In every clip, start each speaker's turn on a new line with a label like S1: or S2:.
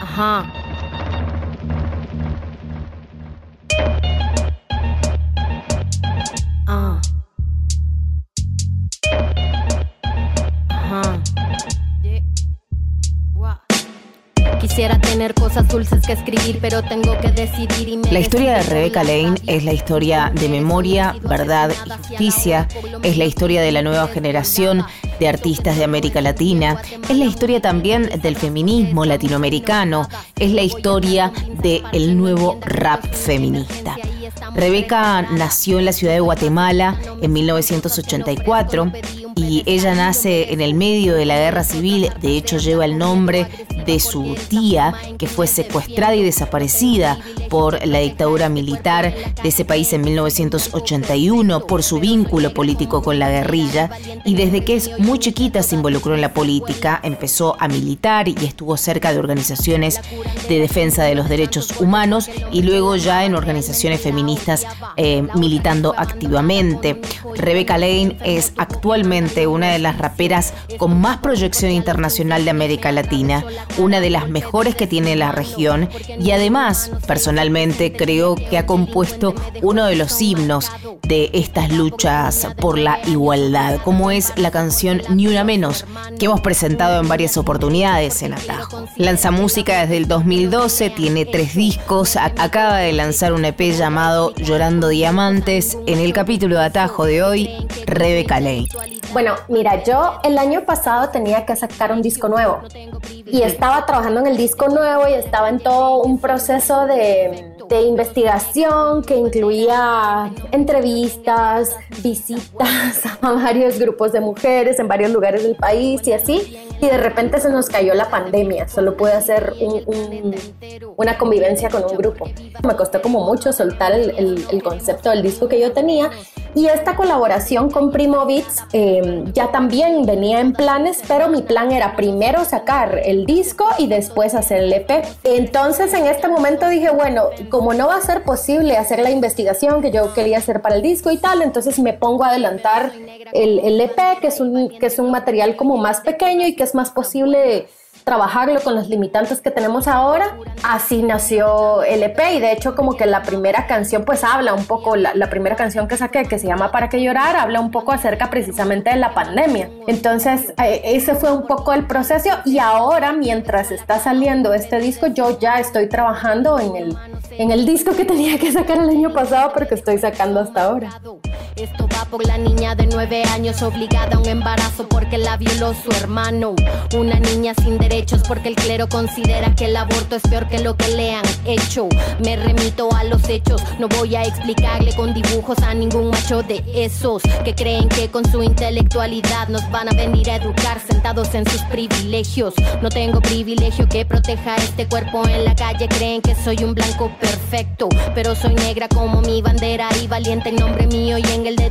S1: हाँ। Quisiera tener cosas dulces que escribir, pero tengo que decidir y me
S2: La historia de Rebecca Lane es la historia de memoria, verdad y justicia, es la historia de la nueva generación de artistas de América Latina, es la historia también del feminismo latinoamericano, es la historia del nuevo rap feminista. Rebeca nació en la ciudad de Guatemala en 1984 y ella nace en el medio de la guerra civil, de hecho lleva el nombre de su tía, que fue secuestrada y desaparecida por la dictadura militar de ese país en 1981 por su vínculo político con la guerrilla y desde que es muy chiquita se involucró en la política, empezó a militar y estuvo cerca de organizaciones de defensa de los derechos humanos y luego ya en organizaciones feministas eh, militando activamente. Rebecca Lane es actualmente una de las raperas con más proyección internacional de América Latina, una de las mejores que tiene la región y además, personalmente, creo que ha compuesto uno de los himnos de estas luchas por la igualdad, como es la canción Ni una menos, que hemos presentado en varias oportunidades en Atajo. Lanza música desde el 2012, tiene tres discos, acaba de lanzar un EP llamado Llorando Diamantes. En el capítulo de Atajo de hoy, Rebeca Lane.
S3: Bueno, mira, yo el año pasado tenía que sacar un disco nuevo y estaba trabajando en el disco nuevo y estaba en todo un proceso de, investigación que incluía entrevistas, visitas a varios grupos de mujeres en varios lugares del país y así. Y de repente se nos cayó la pandemia, solo pude hacer una convivencia con un grupo. Me costó como mucho soltar el concepto del disco que yo tenía y esta colaboración con Primo Beats eh, ya también venía en planes, pero mi plan era primero sacar el disco y después hacer el EP. Entonces en este momento dije, bueno, como no va a ser posible hacer la investigación que yo quería hacer para el disco y tal, entonces me pongo a adelantar el, el EP, que es, un, que es un material como más pequeño y que es más posible trabajarlo con los limitantes que tenemos ahora. Así nació el EP y de hecho como que la primera canción pues habla un poco, la, primera canción que saqué que se llama Para que llorar habla un poco acerca precisamente de la pandemia. Entonces eh, ese fue un poco el proceso y ahora mientras está saliendo este disco yo ya estoy trabajando en el, en el disco que tenía que sacar el año pasado pero que estoy sacando hasta ahora.
S1: Por la niña de nueve años obligada a un embarazo porque la violó su hermano. Una niña sin derechos porque el clero considera que el aborto es peor que lo que le han hecho. Me remito a los hechos, no voy a explicarle con dibujos a ningún macho de esos que creen que con su intelectualidad nos van a venir a educar sentados en sus privilegios. No tengo privilegio que proteja este cuerpo en la calle, creen que soy un blanco perfecto, pero soy negra como mi bandera y valiente en nombre mío y en el de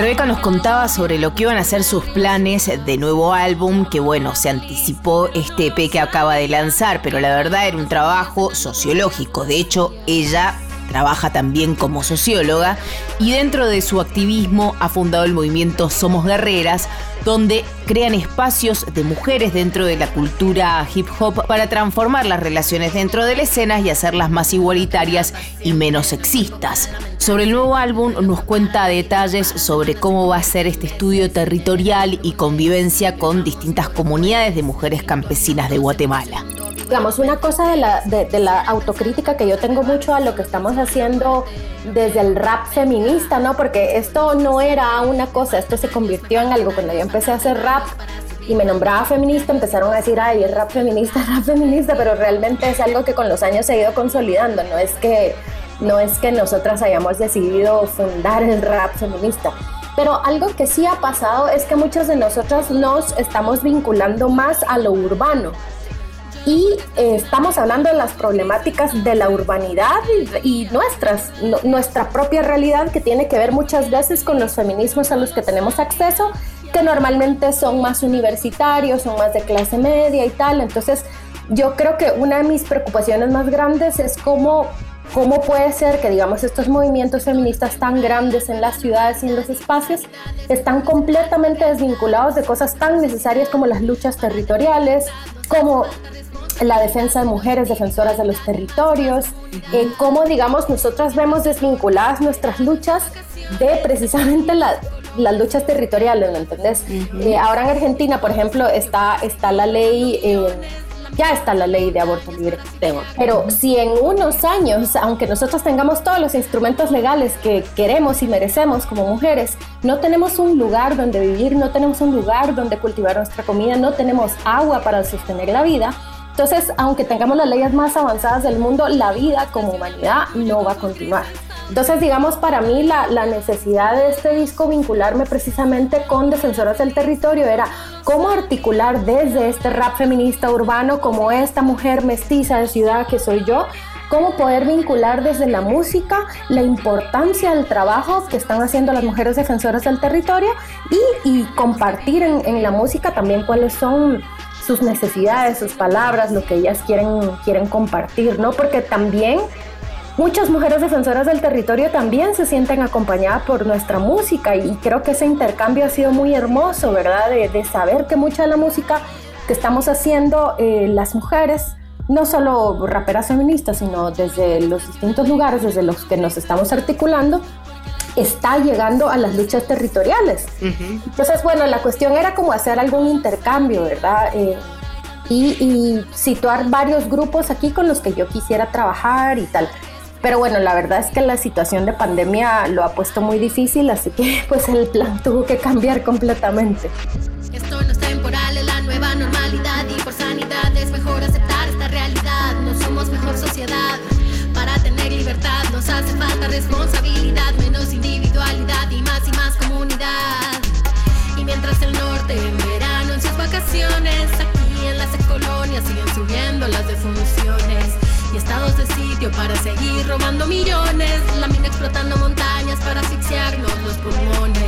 S2: Rebeca nos contaba sobre lo que iban a ser sus planes de nuevo álbum, que bueno, se anticipó este EP que acaba de lanzar, pero la verdad era un trabajo sociológico. De hecho, ella trabaja también como socióloga y dentro de su activismo ha fundado el movimiento Somos Guerreras, donde crean espacios de mujeres dentro de la cultura hip hop para transformar las relaciones dentro de la escena y hacerlas más igualitarias y menos sexistas. Sobre el nuevo álbum nos cuenta detalles sobre cómo va a ser este estudio territorial y convivencia con distintas comunidades de mujeres campesinas de Guatemala.
S3: Digamos, una cosa de la, de, la autocrítica que yo tengo mucho a lo que estamos haciendo desde el rap feminista, ¿no? Porque esto no era una cosa, esto se convirtió en algo. Cuando yo empecé a hacer rap y me nombraba feminista, empezaron a decir, ay, rap feminista, rap feminista, pero realmente es algo que con los años se ha ido consolidando, no es que, no es que nosotras hayamos decidido fundar el rap feminista. Pero algo que sí ha pasado es que muchas de nosotras nos estamos vinculando más a lo urbano y eh, estamos hablando de las problemáticas de la urbanidad y, nuestras, nuestra propia realidad que tiene que ver muchas veces con los feminismos a los que tenemos acceso, que normalmente son más universitarios, son más de clase media y tal. Entonces, yo creo que una de mis preocupaciones más grandes es cómo ¿Cómo puede ser que, digamos, estos movimientos feministas tan grandes en las ciudades y en los espacios están completamente desvinculados de cosas tan necesarias como las luchas territoriales, como la defensa de mujeres defensoras de los territorios, eh, cómo, digamos, nosotras vemos desvinculadas nuestras luchas de precisamente las luchas territoriales, ¿me entendés? Eh, ahora en Argentina, por ejemplo, está, está la ley... Eh, ya está la ley de aborto libre. Pero si en unos años, aunque nosotros tengamos todos los instrumentos legales que queremos y merecemos como mujeres, no tenemos un lugar donde vivir, no tenemos un lugar donde cultivar nuestra comida, no tenemos agua para sostener la vida, entonces, aunque tengamos las leyes más avanzadas del mundo, la vida como humanidad no va a continuar. Entonces, digamos, para mí la, necesidad de este disco vincularme precisamente con defensoras del territorio era cómo articular desde este rap feminista urbano como esta mujer mestiza de ciudad que soy yo, cómo poder vincular desde la música la importancia del trabajo que están haciendo las mujeres defensoras del territorio y, compartir en, en la música también cuáles son sus necesidades, sus palabras, lo que ellas quieren, quieren compartir, ¿no? Porque también Muchas mujeres defensoras del territorio también se sienten acompañadas por nuestra música y creo que ese intercambio ha sido muy hermoso, ¿verdad? De, saber que mucha de la música que estamos haciendo eh, las mujeres, no solo raperas feministas, sino desde los distintos lugares desde los que nos estamos articulando, está llegando a las luchas territoriales. Entonces, bueno, la cuestión era como hacer algún intercambio, ¿verdad? Eh, y, y, situar varios grupos aquí con los que yo quisiera trabajar y tal. Pero bueno, la verdad es que la situación de pandemia lo ha puesto muy difícil, así que pues el plan tuvo que cambiar completamente.
S1: Esto no es para seguir robando millones. La mina explotando montañas para asfixiarnos los pulmones.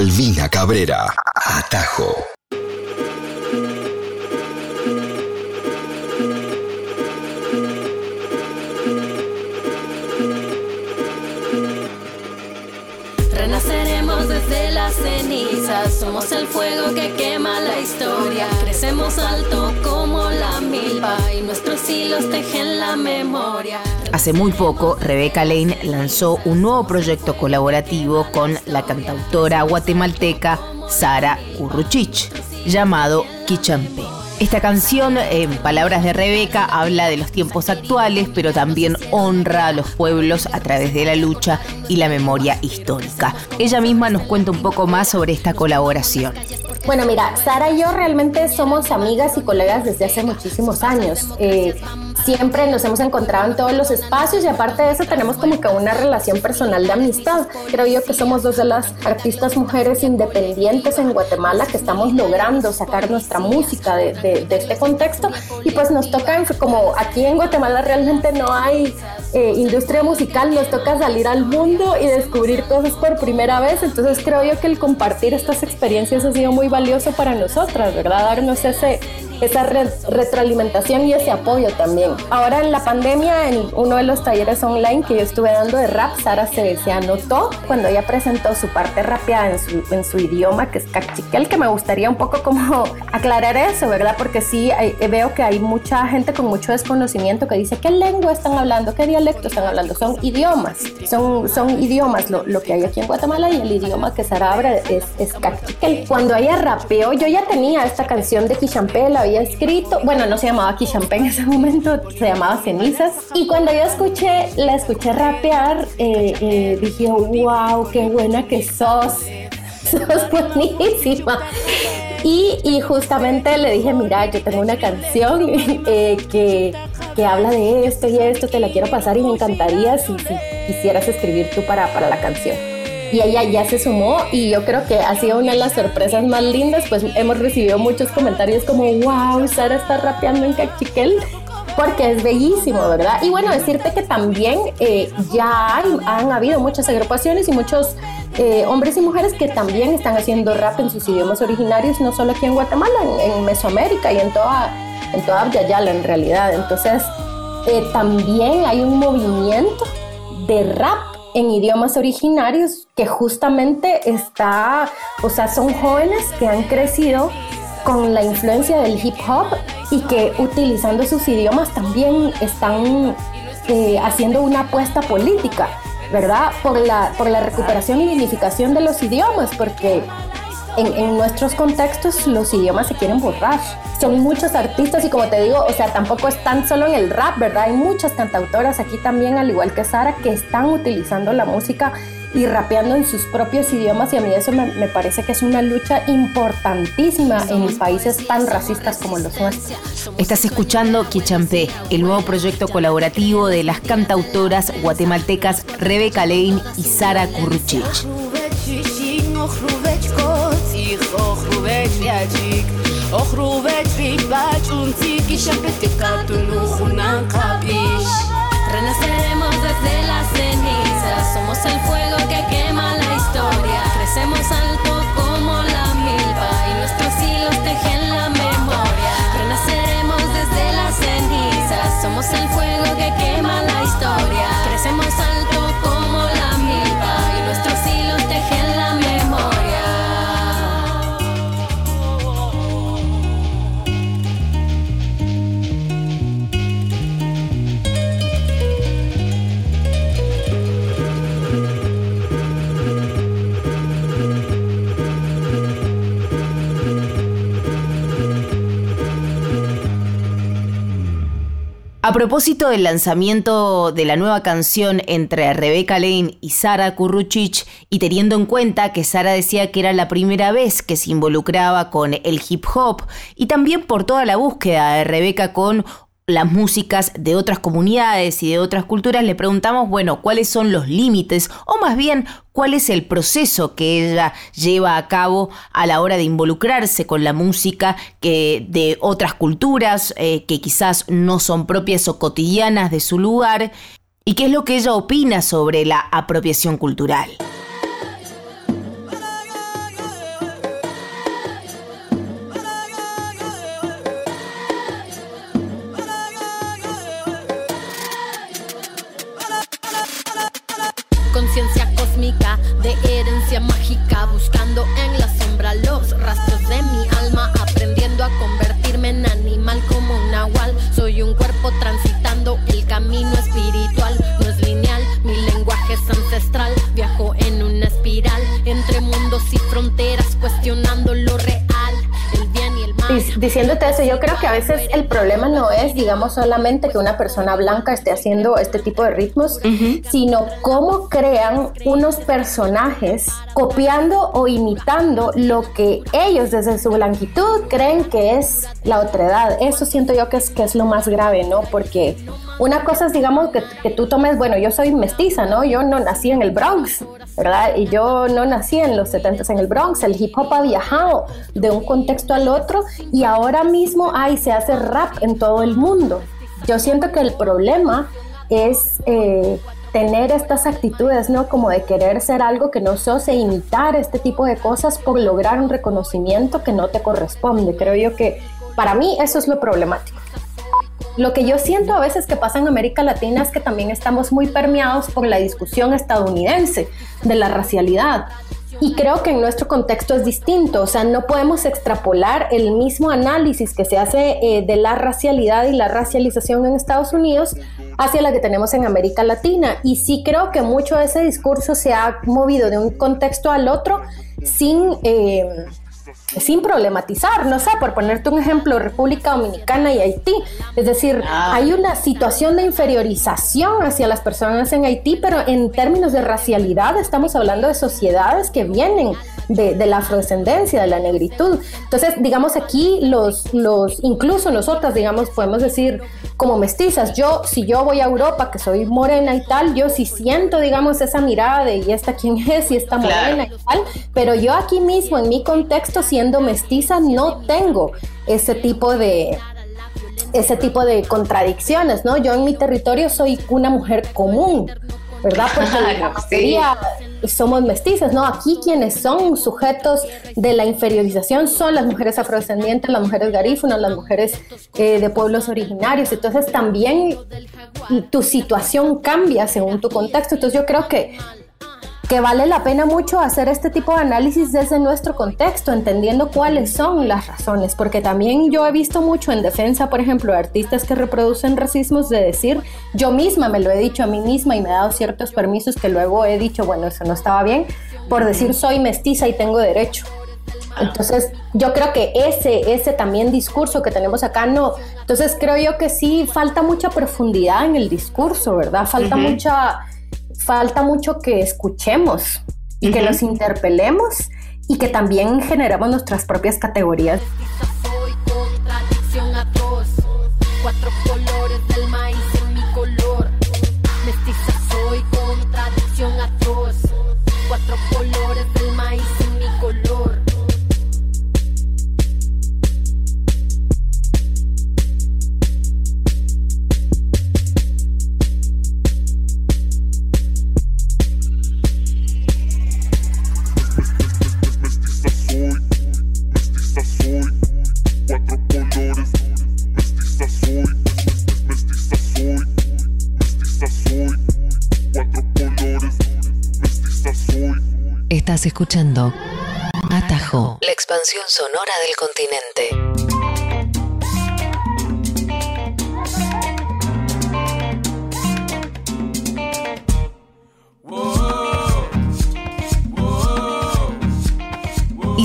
S4: Albina Cabrera, Atajo.
S1: Renaceremos desde las cenizas, somos el fuego que quema la historia. Crecemos alto como la milpa y nuestros hilos tejen la memoria.
S2: Hace muy poco, Rebeca Lane lanzó un nuevo proyecto colaborativo con la cantautora guatemalteca Sara Curruchich, llamado Quichampe. Esta canción, en palabras de Rebeca, habla de los tiempos actuales, pero también honra a los pueblos a través de la lucha y la memoria histórica. Ella misma nos cuenta un poco más sobre esta colaboración.
S3: Bueno, mira, Sara y yo realmente somos amigas y colegas desde hace muchísimos años. Eh, siempre nos hemos encontrado en todos los espacios y aparte de eso tenemos como que una relación personal de amistad. Creo yo que somos dos de las artistas mujeres independientes en Guatemala que estamos logrando sacar nuestra música de, este contexto y pues nos toca, como aquí en Guatemala realmente no hay eh, industria musical, nos toca salir al mundo y descubrir cosas por primera vez, entonces creo yo que el compartir estas experiencias ha sido muy valioso para nosotras, ¿verdad? Darnos ese esa retroalimentación y ese apoyo también. Ahora en la pandemia, en uno de los talleres online que yo estuve dando de rap, Sara se, se anotó cuando ella presentó su parte rapeada en su, en su idioma, que es cachiquel, que me gustaría un poco como aclarar eso, ¿verdad? Porque sí veo que hay mucha gente con mucho desconocimiento que dice, ¿qué lengua están hablando? ¿Qué dialecto están hablando? Son idiomas, son, son idiomas lo, lo que hay aquí en Guatemala y el idioma que Sara abre es, es cachiquel. Cuando ella rapeó, yo ya tenía esta canción de Quishampé, escrito, bueno, no se llamaba Kishampe en ese momento, se llamaba Cenizas. Y cuando yo escuché, la escuché rapear, eh, eh, dije, wow, qué buena que sos, sos buenísima. Y, y, justamente le dije, mira, yo tengo una canción eh, que, que, habla de esto y esto, te la quiero pasar y me encantaría si, si quisieras escribir tú para, para la canción y ella ya se sumó y yo creo que ha sido una de las sorpresas más lindas, pues hemos recibido muchos comentarios como, wow, Sara está rapeando en Cachiquel, porque es bellísimo, ¿verdad? Y bueno, decirte que también eh, ya han habido muchas agrupaciones y muchos eh, hombres y mujeres que también están haciendo rap en sus idiomas originarios, no solo aquí en Guatemala, en, Mesoamérica y en toda, en toda Abya en realidad. Entonces, eh, también hay un movimiento de rap en idiomas originarios que justamente está, o sea, son jóvenes que han crecido con la influencia del hip hop y que utilizando sus idiomas también están eh, haciendo una apuesta política, ¿verdad? Por la, por la recuperación y dignificación de los idiomas, porque en, nuestros contextos los idiomas se quieren borrar. Son muchos artistas y como te digo, o sea, tampoco están solo en el rap, ¿verdad? Hay muchas cantautoras aquí también, al igual que Sara, que están utilizando la música y rapeando en sus propios idiomas y a mí eso me, me, parece que es una lucha importantísima en países tan racistas como los nuestros.
S2: Estás escuchando Quichampé, el nuevo proyecto colaborativo de las cantautoras guatemaltecas Rebeca Lane y Sara
S1: Bachunzi Renaceremos desde las cenizas Somos el fuego que quema la historia. Crecemos alto como la milpa Y nuestros hilos tejen la memoria. Renaceremos desde las cenizas Somos el fuego que quema la historia. Crecemos alto como la milpa Y nuestros hilos tejen la memoria
S2: A propósito del lanzamiento de la nueva canción entre Rebecca Lane y Sara Kurruchich, y teniendo en cuenta que Sara decía que era la primera vez que se involucraba con el hip hop, y también por toda la búsqueda de Rebecca con las músicas de otras comunidades y de otras culturas, le preguntamos, bueno, cuáles son los límites o más bien cuál es el proceso que ella lleva a cabo a la hora de involucrarse con la música que de otras culturas eh, que quizás no son propias o cotidianas de su lugar y qué es lo que ella opina sobre la apropiación cultural.
S3: Diciéndote eso, yo creo que a veces el problema no es, digamos, solamente que una persona blanca esté haciendo este tipo de ritmos, sino cómo crean unos personajes copiando o imitando lo que ellos desde su blanquitud creen que es la otredad. Eso siento yo que es, que es lo más grave, ¿no? Porque una cosa es, digamos, que, que tú tomes, bueno, yo soy mestiza, ¿no? Yo no nací en el Bronx, ¿verdad? Y yo no nací en los 70 en el Bronx, el hip hop ha viajado de un contexto al otro y ahora mismo ay, se hace rap en todo el mundo. Yo siento que el problema es eh, tener estas actitudes, ¿no? Como de querer ser algo que no sos e imitar este tipo de cosas por lograr un reconocimiento que no te corresponde. Creo yo que para mí eso es lo problemático. Lo que yo siento a veces que pasa en América Latina es que también estamos muy permeados por la discusión estadounidense de la racialidad. Y creo que en nuestro contexto es distinto, o sea, no podemos extrapolar el mismo análisis que se hace eh, de la racialidad y la racialización en Estados Unidos hacia la que tenemos en América Latina. Y sí creo que mucho de ese discurso se ha movido de un contexto al otro sin... Eh, sin problematizar, no sé, por ponerte un ejemplo, República Dominicana y Haití. Es decir, ah. hay una situación de inferiorización hacia las personas en Haití, pero en términos de racialidad estamos hablando de sociedades que vienen de, la afrodescendencia, de la negritud. Entonces, digamos aquí, los, los, incluso nosotras, digamos, podemos decir como mestizas, yo, si yo voy a Europa, que soy morena y tal, yo sí siento, digamos, esa mirada de, ¿y esta quién es? Y esta morena y tal, pero yo aquí mismo, en mi contexto, siendo mestiza, no tengo ese tipo de, ese tipo de contradicciones, ¿no? Yo en mi territorio soy una mujer común, ¿verdad? Porque somos mestizas, ¿no? Aquí quienes son sujetos de la inferiorización son las mujeres afrodescendientes, las mujeres garífunas, las mujeres eh, de pueblos originarios. Entonces también tu situación cambia según tu contexto. Entonces yo creo que que vale la pena mucho hacer este tipo de análisis desde nuestro contexto, entendiendo cuáles son las razones, porque también yo he visto mucho en defensa, por ejemplo, de artistas que reproducen racismos, de decir, yo misma me lo he dicho a mí misma y me he dado ciertos permisos que luego he dicho, bueno, eso no estaba bien, por decir soy mestiza y tengo derecho. Entonces, yo creo que ese, ese también discurso que tenemos acá no. Entonces, creo yo que sí falta mucha profundidad en el discurso, ¿verdad? Falta mucha falta mucho que escuchemos y que nos interpelemos y que también generemos nuestras propias categorías.
S2: Estás escuchando Atajo, la expansión sonora del continente.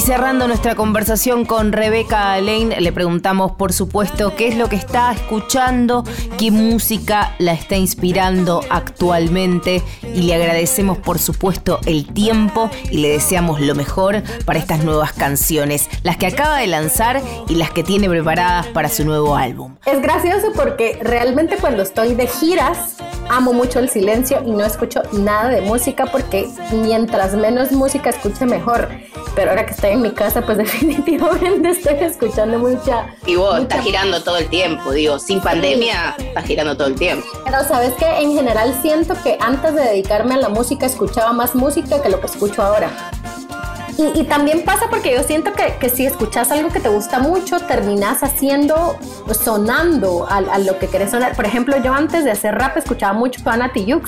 S2: Cerrando nuestra conversación con Rebeca Lane, le preguntamos, por supuesto, qué es lo que está escuchando, qué música la está inspirando actualmente. Y le agradecemos, por supuesto, el tiempo y le deseamos lo mejor para estas nuevas canciones, las que acaba de lanzar y las que tiene preparadas para su nuevo álbum.
S3: Es gracioso porque realmente cuando estoy de giras, amo mucho el silencio y no escucho nada de música porque mientras menos música escuche mejor. Pero ahora que estoy en mi casa, pues definitivamente estoy escuchando mucha.
S4: Y vos estás girando todo el tiempo, digo, sin pandemia estás girando todo el tiempo.
S3: Pero sabes que en general siento que antes de dedicarme a la música escuchaba más música que lo que escucho ahora. Y, también pasa porque yo siento que, que, si escuchas algo que te gusta mucho, terminas haciendo, sonando a, lo que querés sonar. Por ejemplo, yo antes de hacer rap escuchaba mucho Ana Tijoux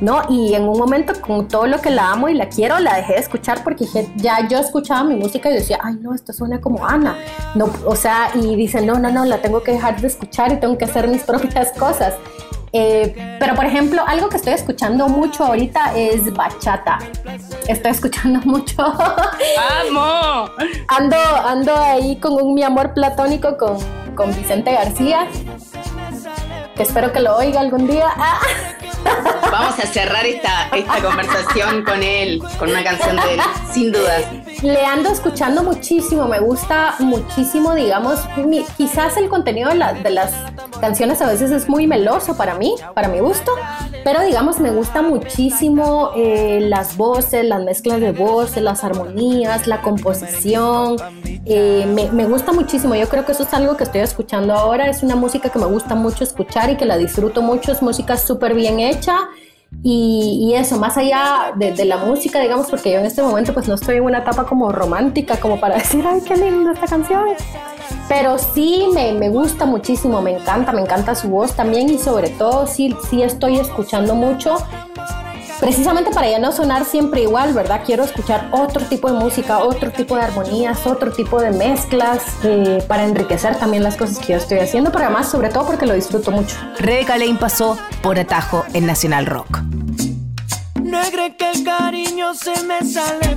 S3: ¿no? Y en un momento con todo lo que la amo y la quiero, la dejé de escuchar porque ya yo escuchaba mi música y decía, ay no, esto suena como Ana, no, o sea, y dice, no, no, no, la tengo que dejar de escuchar y tengo que hacer mis propias cosas. Eh, pero por ejemplo, algo que estoy escuchando mucho ahorita es bachata. Estoy escuchando mucho.
S4: ¡Vamos!
S3: ando, ando ahí con un mi amor platónico con, con Vicente García. Que espero que lo oiga algún día. Ah.
S4: Vamos a cerrar esta, esta conversación con él, con una canción de él, sin dudas.
S3: Le ando escuchando muchísimo, me gusta muchísimo, digamos, quizás el contenido de, las canciones a veces es muy meloso para mí, para mi gusto, pero digamos me gusta muchísimo eh, las voces, las mezclas de voces, las armonías, la composición, eh, me, me gusta muchísimo, yo creo que eso es algo que estoy escuchando ahora, es una música que me gusta mucho escuchar y que la disfruto mucho, es música súper bien hecha y, eso, más allá de, la música, digamos, porque yo en este momento pues no estoy en una etapa como romántica, como para decir, ay, qué linda esta canción. Pero sí me, me, gusta muchísimo, me encanta, me encanta su voz también y sobre todo sí, sí estoy escuchando mucho precisamente para ya no sonar siempre igual, ¿verdad? Quiero escuchar otro tipo de música, otro tipo de armonías, otro tipo de mezclas eh, para enriquecer también las cosas que yo estoy haciendo, pero además, sobre todo porque lo disfruto mucho.
S2: Rebeca Lane pasó por atajo en Nacional Rock.
S5: Negre que el cariño se me sale.